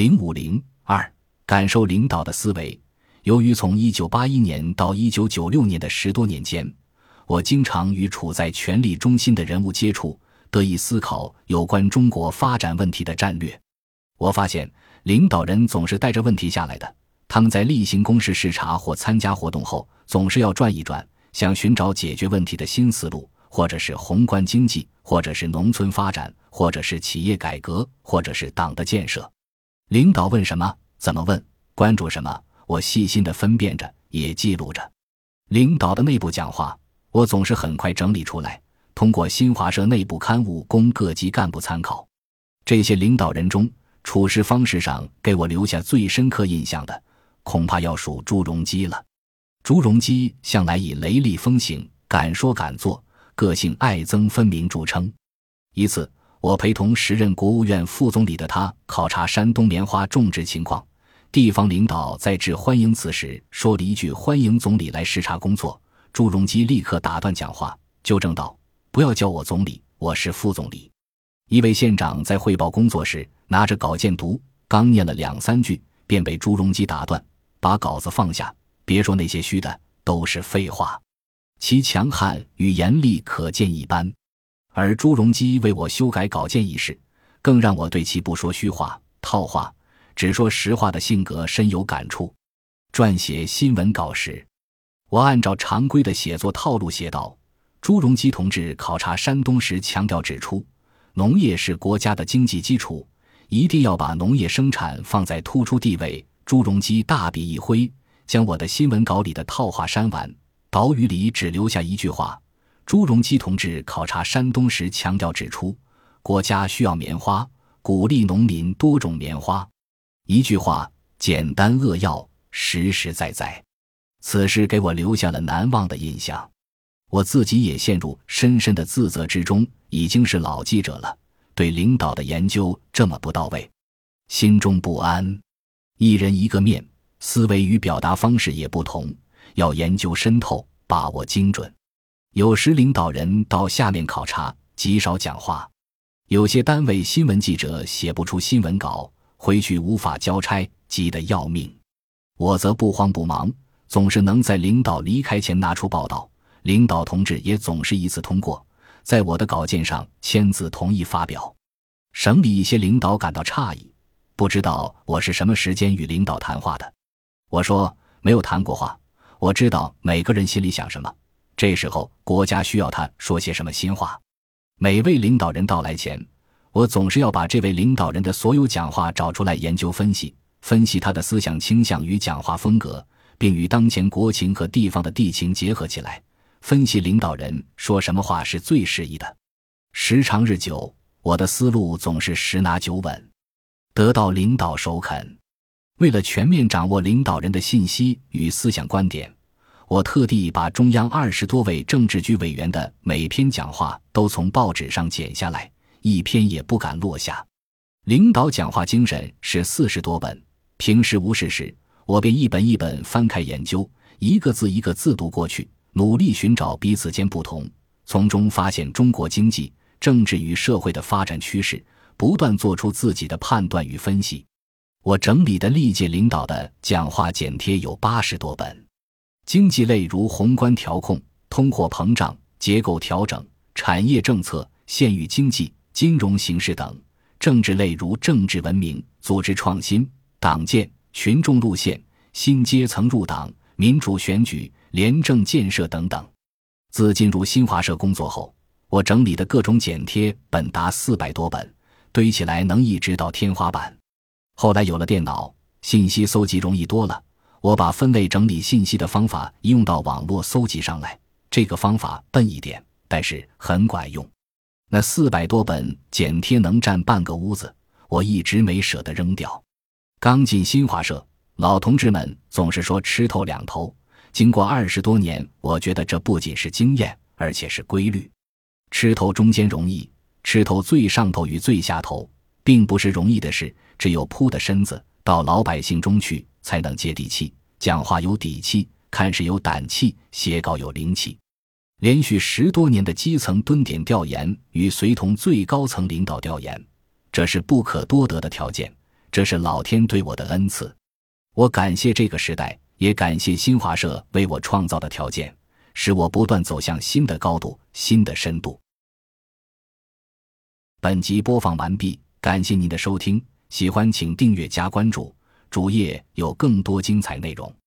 零五零二，感受领导的思维。由于从一九八一年到一九九六年的十多年间，我经常与处在权力中心的人物接触，得以思考有关中国发展问题的战略。我发现，领导人总是带着问题下来的。他们在例行公事视察或参加活动后，总是要转一转，想寻找解决问题的新思路，或者是宏观经济，或者是农村发展，或者是企业改革，或者是党的建设。领导问什么，怎么问，关注什么，我细心的分辨着，也记录着。领导的内部讲话，我总是很快整理出来，通过新华社内部刊物供各级干部参考。这些领导人中，处事方式上给我留下最深刻印象的，恐怕要数朱镕基了。朱镕基向来以雷厉风行、敢说敢做、个性爱憎分明著称。一次。我陪同时任国务院副总理的他考察山东棉花种植情况，地方领导在致欢迎词时说了一句“欢迎总理来视察工作”，朱镕基立刻打断讲话，纠正道：“不要叫我总理，我是副总理。”一位县长在汇报工作时拿着稿件读，刚念了两三句，便被朱镕基打断：“把稿子放下，别说那些虚的，都是废话。”其强悍与严厉可见一斑。而朱镕基为我修改稿件一事，更让我对其不说虚话、套话，只说实话的性格深有感触。撰写新闻稿时，我按照常规的写作套路写道：朱镕基同志考察山东时强调指出，农业是国家的经济基础，一定要把农业生产放在突出地位。朱镕基大笔一挥，将我的新闻稿里的套话删完，岛屿里只留下一句话。朱镕基同志考察山东时强调指出，国家需要棉花，鼓励农民多种棉花。一句话，简单扼要，实实在在。此事给我留下了难忘的印象。我自己也陷入深深的自责之中。已经是老记者了，对领导的研究这么不到位，心中不安。一人一个面，思维与表达方式也不同，要研究深透，把握精准。有时领导人到下面考察，极少讲话；有些单位新闻记者写不出新闻稿，回去无法交差，急得要命。我则不慌不忙，总是能在领导离开前拿出报道。领导同志也总是一次通过，在我的稿件上签字同意发表。省里一些领导感到诧异，不知道我是什么时间与领导谈话的。我说没有谈过话，我知道每个人心里想什么。这时候，国家需要他说些什么新话。每位领导人到来前，我总是要把这位领导人的所有讲话找出来研究分析，分析他的思想倾向与讲话风格，并与当前国情和地方的地情结合起来，分析领导人说什么话是最适宜的。时长日久，我的思路总是十拿九稳，得到领导首肯。为了全面掌握领导人的信息与思想观点。我特地把中央二十多位政治局委员的每篇讲话都从报纸上剪下来，一篇也不敢落下。领导讲话精神是四十多本，平时无事时，我便一本一本翻开研究，一个字一个字读过去，努力寻找彼此间不同，从中发现中国经济、政治与社会的发展趋势，不断做出自己的判断与分析。我整理的历届领导的讲话剪贴有八十多本。经济类如宏观调控、通货膨胀、结构调整、产业政策、县域经济、金融形势等；政治类如政治文明、组织创新、党建、群众路线、新阶层入党、民主选举、廉政建设等等。自进入新华社工作后，我整理的各种剪贴本达四百多本，堆起来能一直到天花板。后来有了电脑，信息搜集容易多了。我把分类整理信息的方法应用到网络搜集上来，这个方法笨一点，但是很管用。那四百多本剪贴能占半个屋子，我一直没舍得扔掉。刚进新华社，老同志们总是说吃透两头。经过二十多年，我觉得这不仅是经验，而且是规律。吃透中间容易，吃透最上头与最下头，并不是容易的事。只有扑的身子到老百姓中去。才能接地气，讲话有底气，看事有胆气，写稿有灵气。连续十多年的基层蹲点调研与随同最高层领导调研，这是不可多得的条件。这是老天对我的恩赐。我感谢这个时代，也感谢新华社为我创造的条件，使我不断走向新的高度、新的深度。本集播放完毕，感谢您的收听，喜欢请订阅加关注，主页有更多精彩内容。